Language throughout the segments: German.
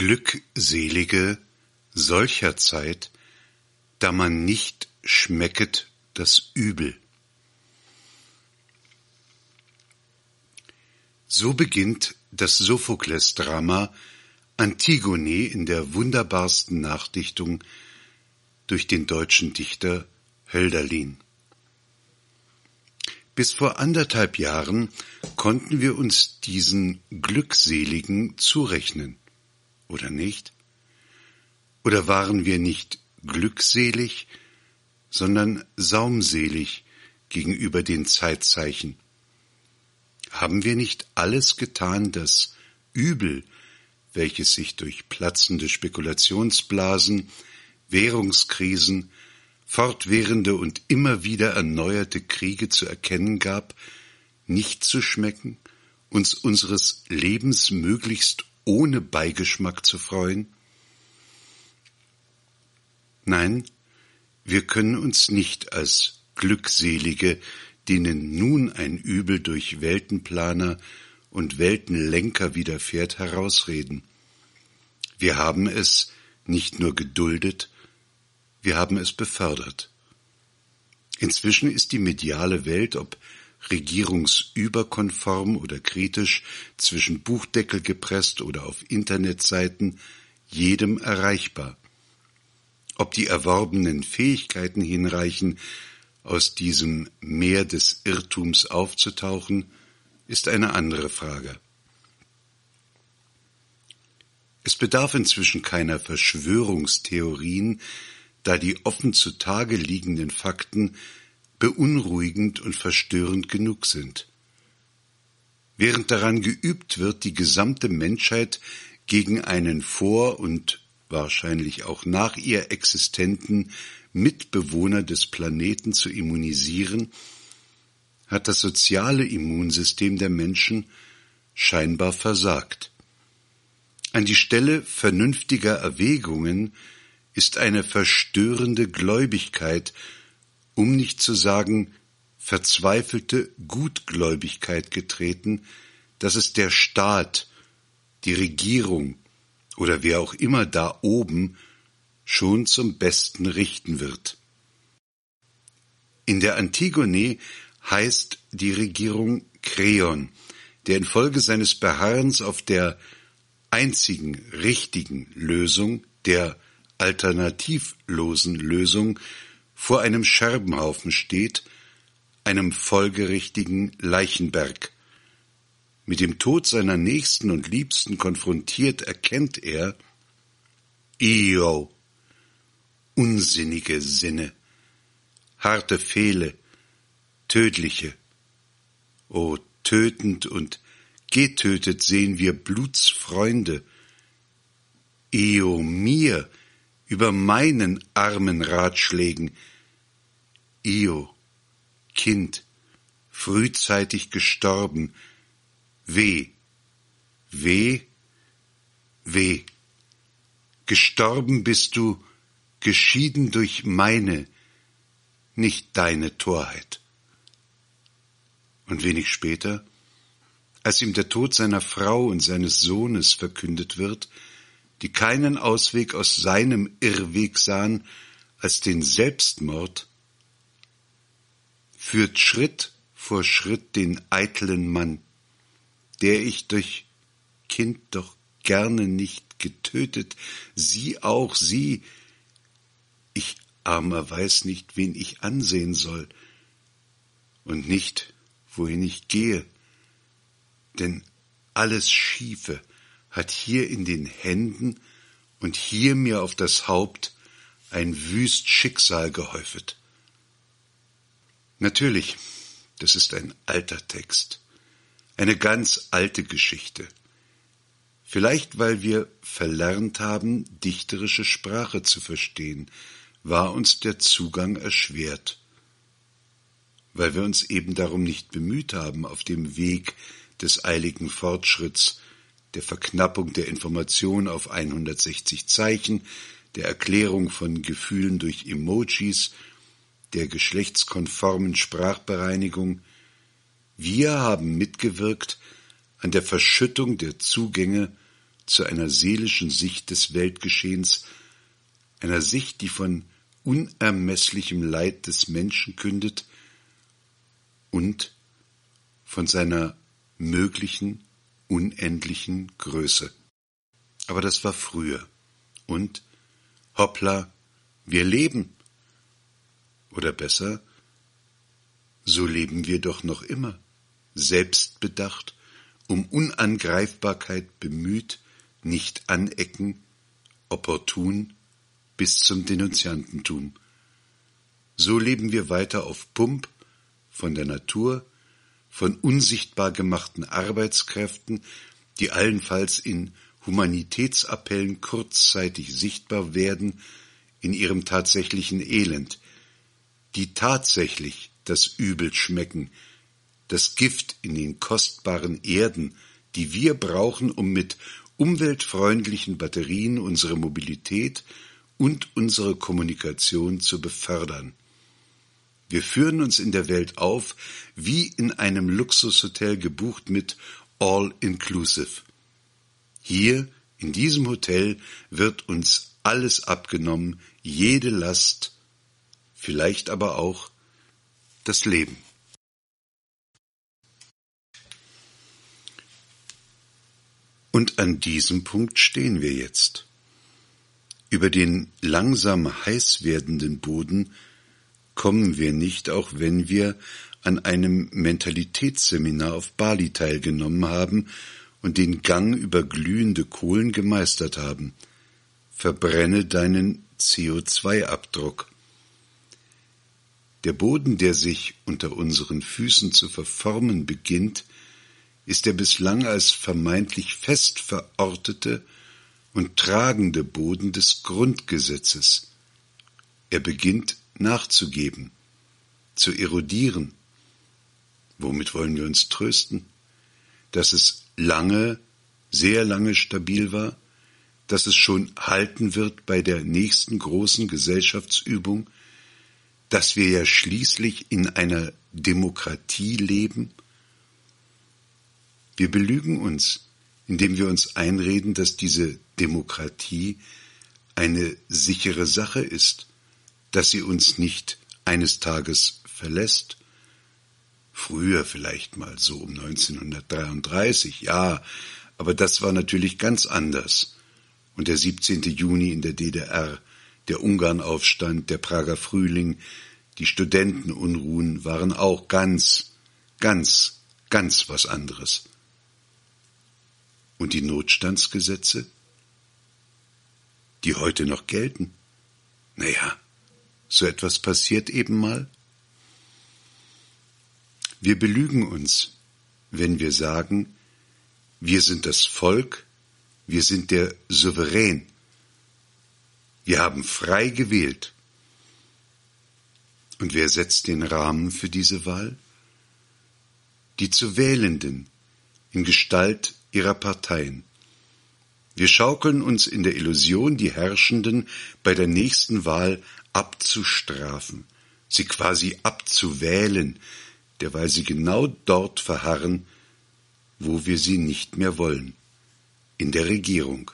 Glückselige solcher Zeit, da man nicht schmecket das Übel. So beginnt das Sophokles-Drama Antigone in der wunderbarsten Nachdichtung durch den deutschen Dichter Hölderlin. Bis vor anderthalb Jahren konnten wir uns diesen Glückseligen zurechnen, oder nicht? Oder waren wir nicht glückselig, sondern saumselig gegenüber den Zeitzeichen? Haben wir nicht alles getan, das Übel, welches sich durch platzende Spekulationsblasen, Währungskrisen, fortwährende und immer wieder erneuerte Kriege zu erkennen gab, nicht zu schmecken, uns unseres Lebens möglichst ohne Beigeschmack zu freuen? Nein, wir können uns nicht als Glückselige, denen nun ein Übel durch Weltenplaner und Weltenlenker widerfährt, herausreden. Wir haben es nicht nur geduldet, wir haben es befördert. Inzwischen ist die mediale Welt, ob regierungsüberkonform oder kritisch, zwischen Buchdeckel gepresst oder auf Internetseiten, jedem erreichbar. Ob die erworbenen Fähigkeiten hinreichen, aus diesem Meer des Irrtums aufzutauchen, ist eine andere Frage. Es bedarf inzwischen keiner Verschwörungstheorien, da die offen zutage liegenden Fakten beunruhigend und verstörend genug sind. Während daran geübt wird, die gesamte Menschheit gegen einen vor und wahrscheinlich auch nach ihr existenten Mitbewohner des Planeten zu immunisieren, hat das soziale Immunsystem der Menschen scheinbar versagt. An die Stelle vernünftiger Erwägungen ist eine verstörende Gläubigkeit, um nicht zu sagen verzweifelte Gutgläubigkeit getreten, dass es der Staat, die Regierung oder wer auch immer da oben schon zum Besten richten wird. In der Antigone heißt die Regierung Kreon, der infolge seines Beharrens auf der einzigen richtigen Lösung, der alternativlosen Lösung vor einem Scherbenhaufen steht, einem folgerichtigen Leichenberg. Mit dem Tod seiner Nächsten und Liebsten konfrontiert erkennt er, Io, unsinnige Sinne, harte Fehle, tödliche, o tötend und getötet sehen wir Blutsfreunde, Io mir, über meinen armen Ratschlägen. Io, Kind, frühzeitig gestorben, weh, weh, weh. Gestorben bist du, geschieden durch meine, nicht deine Torheit. Und wenig später, als ihm der Tod seiner Frau und seines Sohnes verkündet wird, die keinen Ausweg aus seinem Irrweg sahen als den Selbstmord, führt Schritt vor Schritt den eitlen Mann, der ich durch Kind doch gerne nicht getötet, sie auch, sie, ich armer weiß nicht, wen ich ansehen soll und nicht, wohin ich gehe, denn alles Schiefe, hat hier in den Händen und hier mir auf das Haupt ein wüst Schicksal gehäufet. Natürlich, das ist ein alter Text, eine ganz alte Geschichte. Vielleicht weil wir verlernt haben, dichterische Sprache zu verstehen, war uns der Zugang erschwert, weil wir uns eben darum nicht bemüht haben, auf dem Weg des eiligen Fortschritts der Verknappung der Information auf 160 Zeichen, der Erklärung von Gefühlen durch Emojis, der geschlechtskonformen Sprachbereinigung. Wir haben mitgewirkt an der Verschüttung der Zugänge zu einer seelischen Sicht des Weltgeschehens, einer Sicht, die von unermesslichem Leid des Menschen kündet und von seiner möglichen unendlichen Größe. Aber das war früher. Und hoppla, wir leben. Oder besser, so leben wir doch noch immer, selbstbedacht, um Unangreifbarkeit bemüht, nicht anecken, opportun bis zum Denunziantentum. So leben wir weiter auf Pump, von der Natur, von unsichtbar gemachten Arbeitskräften, die allenfalls in Humanitätsappellen kurzzeitig sichtbar werden, in ihrem tatsächlichen Elend, die tatsächlich das Übel schmecken, das Gift in den kostbaren Erden, die wir brauchen, um mit umweltfreundlichen Batterien unsere Mobilität und unsere Kommunikation zu befördern. Wir führen uns in der Welt auf, wie in einem Luxushotel gebucht mit All Inclusive. Hier, in diesem Hotel, wird uns alles abgenommen, jede Last, vielleicht aber auch das Leben. Und an diesem Punkt stehen wir jetzt. Über den langsam heiß werdenden Boden kommen wir nicht, auch wenn wir an einem Mentalitätsseminar auf Bali teilgenommen haben und den Gang über glühende Kohlen gemeistert haben. Verbrenne deinen CO2-Abdruck. Der Boden, der sich unter unseren Füßen zu verformen beginnt, ist der bislang als vermeintlich fest verortete und tragende Boden des Grundgesetzes. Er beginnt nachzugeben, zu erodieren. Womit wollen wir uns trösten? Dass es lange, sehr lange stabil war, dass es schon halten wird bei der nächsten großen Gesellschaftsübung, dass wir ja schließlich in einer Demokratie leben? Wir belügen uns, indem wir uns einreden, dass diese Demokratie eine sichere Sache ist, dass sie uns nicht eines Tages verlässt. Früher vielleicht mal so um 1933, ja, aber das war natürlich ganz anders. Und der 17. Juni in der DDR, der Ungarnaufstand, der Prager Frühling, die Studentenunruhen waren auch ganz, ganz, ganz was anderes. Und die Notstandsgesetze, die heute noch gelten, naja, so etwas passiert eben mal? Wir belügen uns, wenn wir sagen, wir sind das Volk, wir sind der Souverän, wir haben frei gewählt. Und wer setzt den Rahmen für diese Wahl? Die zu Wählenden in Gestalt ihrer Parteien. Wir schaukeln uns in der Illusion, die Herrschenden bei der nächsten Wahl abzustrafen, sie quasi abzuwählen, derweil sie genau dort verharren, wo wir sie nicht mehr wollen, in der Regierung.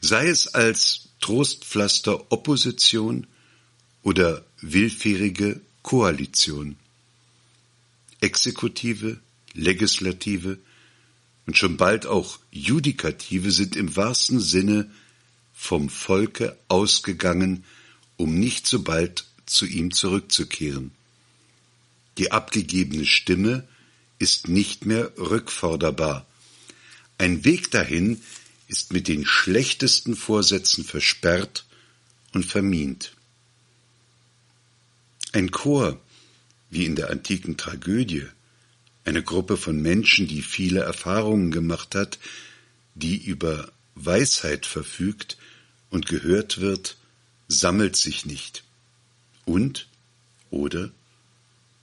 Sei es als Trostpflaster Opposition oder willfährige Koalition. Exekutive, Legislative und schon bald auch Judikative sind im wahrsten Sinne vom Volke ausgegangen um nicht so bald zu ihm zurückzukehren. Die abgegebene Stimme ist nicht mehr rückforderbar. Ein Weg dahin ist mit den schlechtesten Vorsätzen versperrt und vermint. Ein Chor, wie in der antiken Tragödie, eine Gruppe von Menschen, die viele Erfahrungen gemacht hat, die über Weisheit verfügt und gehört wird, sammelt sich nicht und oder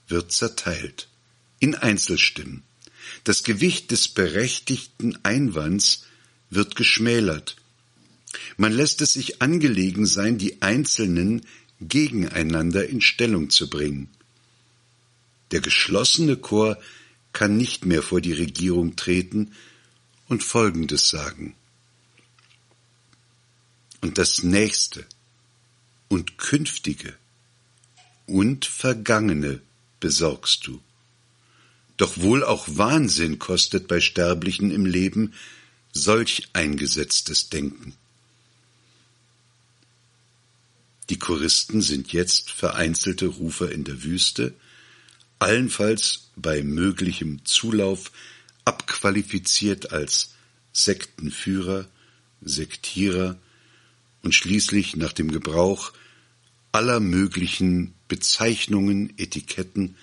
wird zerteilt in Einzelstimmen. Das Gewicht des berechtigten Einwands wird geschmälert. Man lässt es sich angelegen sein, die Einzelnen gegeneinander in Stellung zu bringen. Der geschlossene Chor kann nicht mehr vor die Regierung treten und Folgendes sagen. Und das Nächste und Künftige und Vergangene besorgst du. Doch wohl auch Wahnsinn kostet bei Sterblichen im Leben solch eingesetztes Denken. Die Choristen sind jetzt vereinzelte Rufer in der Wüste, allenfalls bei möglichem Zulauf abqualifiziert als Sektenführer, Sektierer und schließlich nach dem Gebrauch aller möglichen Bezeichnungen, Etiketten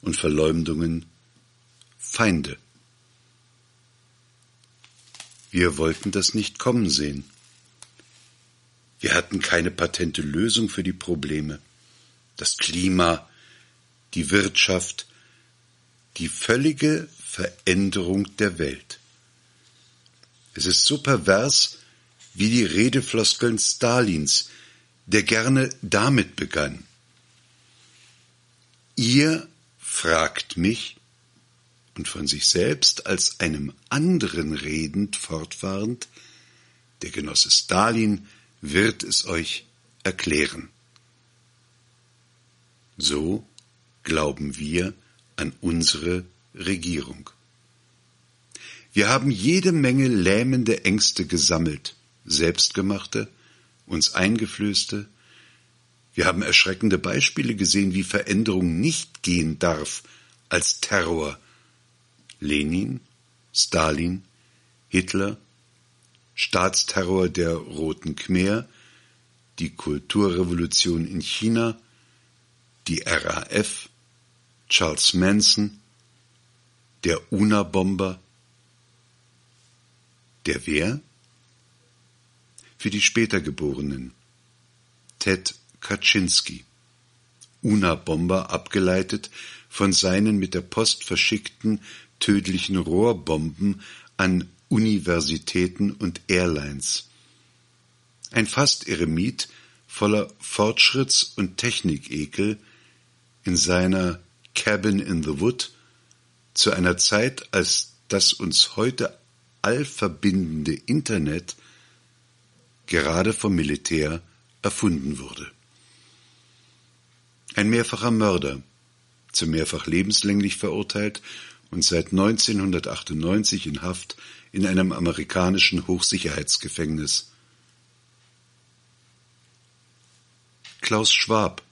und Verleumdungen Feinde. Wir wollten das nicht kommen sehen. Wir hatten keine patente Lösung für die Probleme. Das Klima, die Wirtschaft, die völlige Veränderung der Welt. Es ist so pervers wie die Redefloskeln Stalins, der gerne damit begann. Ihr fragt mich und von sich selbst als einem anderen redend fortfahrend, der Genosse Stalin wird es euch erklären. So glauben wir an unsere Regierung. Wir haben jede Menge lähmende Ängste gesammelt, selbstgemachte, uns eingeflößte. Wir haben erschreckende Beispiele gesehen, wie Veränderung nicht gehen darf als Terror. Lenin, Stalin, Hitler, Staatsterror der Roten Khmer, die Kulturrevolution in China, die RAF, Charles Manson, der UNA-Bomber, der wer? Für die später Geborenen. Ted Kaczynski, UNA-Bomber abgeleitet von seinen mit der Post verschickten tödlichen Rohrbomben an Universitäten und Airlines. Ein Fast-Eremit voller Fortschritts- und Technikekel in seiner Cabin in the Wood zu einer Zeit, als das uns heute allverbindende Internet gerade vom Militär erfunden wurde. Ein mehrfacher Mörder, zu mehrfach lebenslänglich verurteilt und seit 1998 in Haft in einem amerikanischen Hochsicherheitsgefängnis. Klaus Schwab,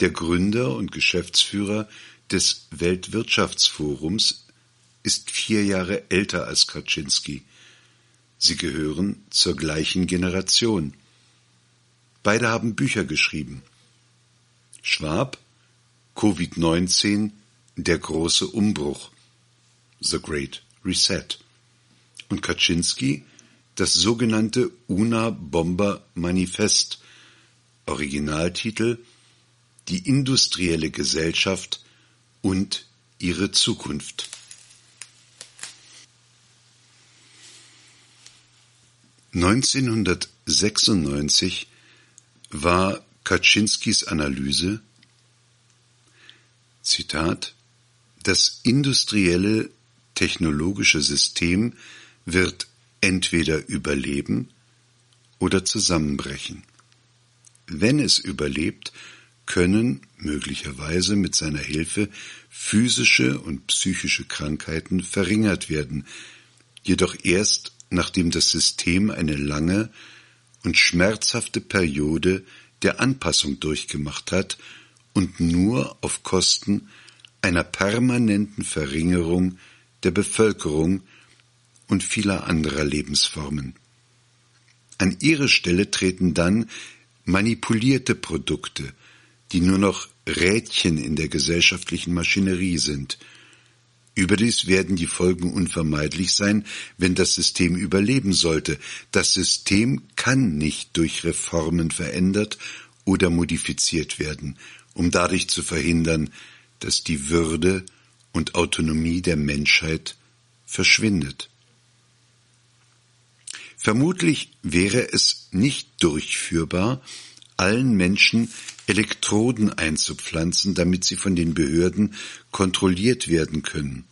der Gründer und Geschäftsführer des Weltwirtschaftsforums, ist vier Jahre älter als Kaczynski. Sie gehören zur gleichen Generation. Beide haben Bücher geschrieben. Schwab Covid-19 Der große Umbruch The Great Reset und Kaczynski das sogenannte Una-Bomber-Manifest, Originaltitel Die industrielle Gesellschaft und ihre Zukunft. Neunzehnhundertsechsundneunzig war Kaczynskis Analyse Zitat Das industrielle technologische System wird entweder überleben oder zusammenbrechen. Wenn es überlebt, können möglicherweise mit seiner Hilfe physische und psychische Krankheiten verringert werden, jedoch erst nachdem das System eine lange und schmerzhafte Periode der Anpassung durchgemacht hat und nur auf Kosten einer permanenten Verringerung der Bevölkerung und vieler anderer Lebensformen. An ihre Stelle treten dann manipulierte Produkte, die nur noch Rädchen in der gesellschaftlichen Maschinerie sind. Überdies werden die Folgen unvermeidlich sein, wenn das System überleben sollte. Das System kann nicht durch Reformen verändert oder modifiziert werden, um dadurch zu verhindern, dass die Würde und Autonomie der Menschheit verschwindet. Vermutlich wäre es nicht durchführbar, allen Menschen Elektroden einzupflanzen, damit sie von den Behörden kontrolliert werden können.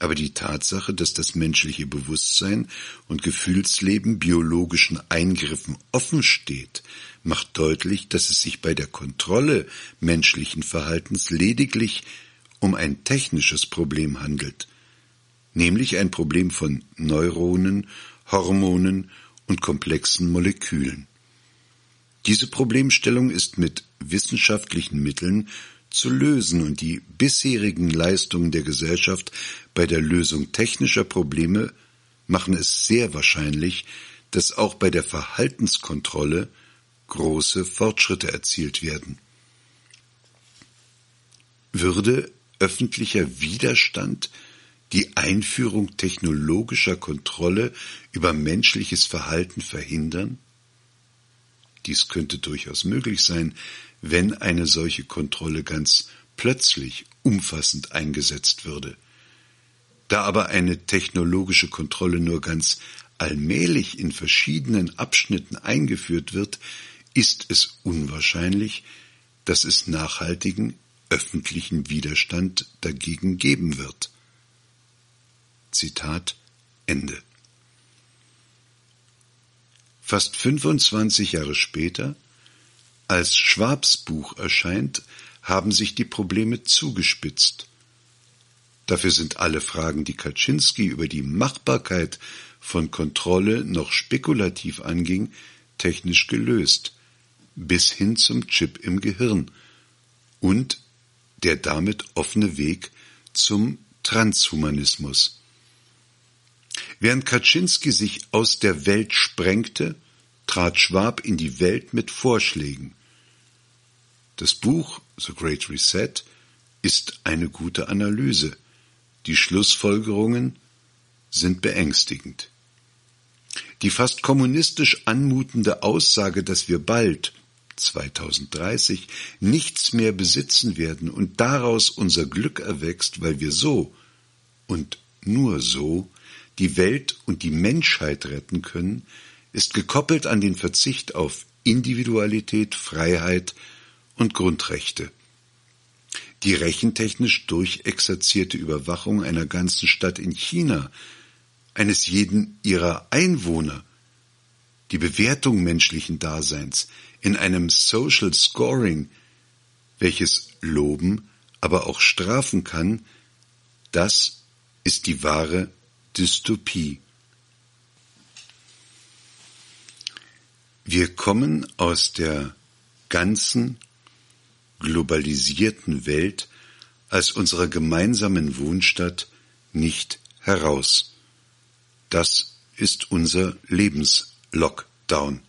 Aber die Tatsache, dass das menschliche Bewusstsein und Gefühlsleben biologischen Eingriffen offen steht, macht deutlich, dass es sich bei der Kontrolle menschlichen Verhaltens lediglich um ein technisches Problem handelt, nämlich ein Problem von Neuronen, Hormonen und komplexen Molekülen. Diese Problemstellung ist mit wissenschaftlichen Mitteln zu lösen und die bisherigen Leistungen der Gesellschaft bei der Lösung technischer Probleme machen es sehr wahrscheinlich, dass auch bei der Verhaltenskontrolle große Fortschritte erzielt werden. Würde öffentlicher Widerstand die Einführung technologischer Kontrolle über menschliches Verhalten verhindern? Dies könnte durchaus möglich sein, wenn eine solche Kontrolle ganz plötzlich umfassend eingesetzt würde. Da aber eine technologische Kontrolle nur ganz allmählich in verschiedenen Abschnitten eingeführt wird, ist es unwahrscheinlich, dass es nachhaltigen öffentlichen Widerstand dagegen geben wird. Zitat Ende. Fast 25 Jahre später als Schwabs Buch erscheint, haben sich die Probleme zugespitzt. Dafür sind alle Fragen, die Kaczynski über die Machbarkeit von Kontrolle noch spekulativ anging, technisch gelöst, bis hin zum Chip im Gehirn und der damit offene Weg zum Transhumanismus. Während Kaczynski sich aus der Welt sprengte, trat Schwab in die Welt mit Vorschlägen. Das Buch The Great Reset ist eine gute Analyse. Die Schlussfolgerungen sind beängstigend. Die fast kommunistisch anmutende Aussage, dass wir bald 2030 nichts mehr besitzen werden und daraus unser Glück erwächst, weil wir so und nur so die Welt und die Menschheit retten können, ist gekoppelt an den Verzicht auf Individualität, Freiheit und Grundrechte. Die rechentechnisch durchexerzierte Überwachung einer ganzen Stadt in China, eines jeden ihrer Einwohner, die Bewertung menschlichen Daseins in einem Social Scoring, welches loben, aber auch strafen kann, das ist die wahre Dystopie. Wir kommen aus der ganzen globalisierten Welt als unserer gemeinsamen Wohnstadt nicht heraus. Das ist unser Lebenslockdown.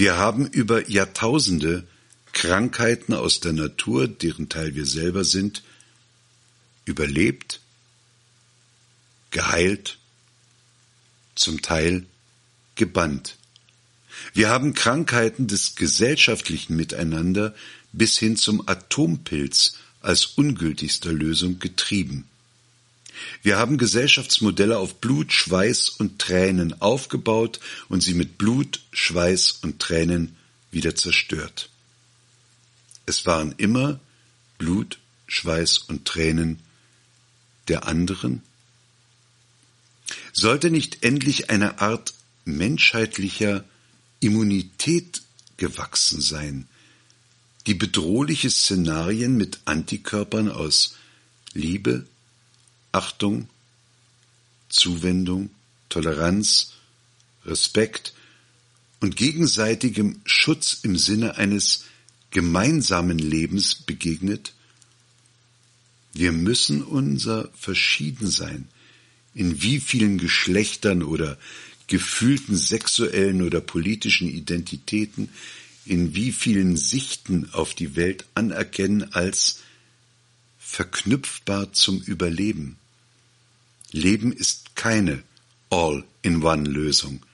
Wir haben über Jahrtausende Krankheiten aus der Natur, deren Teil wir selber sind, überlebt, geheilt, zum Teil gebannt. Wir haben Krankheiten des gesellschaftlichen Miteinander bis hin zum Atompilz als ungültigster Lösung getrieben. Wir haben Gesellschaftsmodelle auf Blut, Schweiß und Tränen aufgebaut und sie mit Blut, Schweiß und Tränen wieder zerstört. Es waren immer Blut, Schweiß und Tränen der anderen? Sollte nicht endlich eine Art menschheitlicher Immunität gewachsen sein, die bedrohliche Szenarien mit Antikörpern aus Liebe, Achtung, Zuwendung, Toleranz, Respekt und gegenseitigem Schutz im Sinne eines gemeinsamen Lebens begegnet? Wir müssen unser Verschiedensein, in wie vielen Geschlechtern oder gefühlten sexuellen oder politischen Identitäten, in wie vielen Sichten auf die Welt anerkennen als verknüpfbar zum Überleben. Leben ist keine All-in-One-Lösung.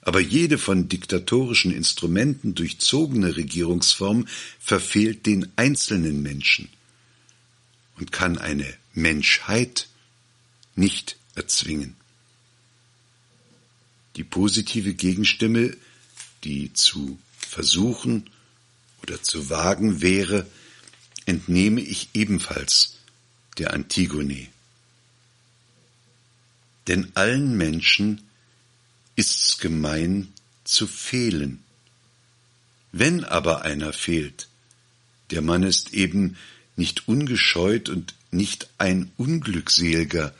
Aber jede von diktatorischen Instrumenten durchzogene Regierungsform verfehlt den einzelnen Menschen und kann eine Menschheit nicht erzwingen. Die positive Gegenstimme, die zu versuchen oder zu wagen wäre, entnehme ich ebenfalls der Antigone. Denn allen Menschen ist's gemein zu fehlen. Wenn aber einer fehlt, der Mann ist eben nicht ungescheut und nicht ein Unglückselger,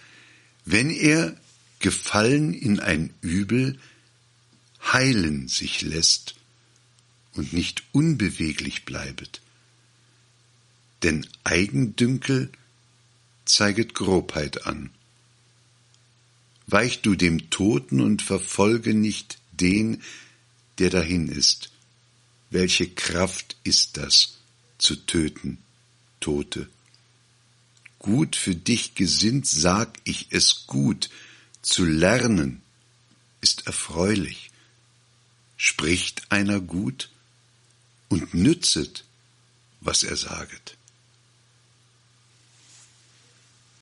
wenn er, gefallen in ein Übel, heilen sich lässt und nicht unbeweglich bleibet. Denn Eigendünkel zeiget Grobheit an. Weich du dem Toten und verfolge nicht den, der dahin ist. Welche Kraft ist das, zu töten, Tote? Gut für dich gesinnt, sag ich es gut, zu lernen ist erfreulich. Spricht einer gut und nützet, was er saget.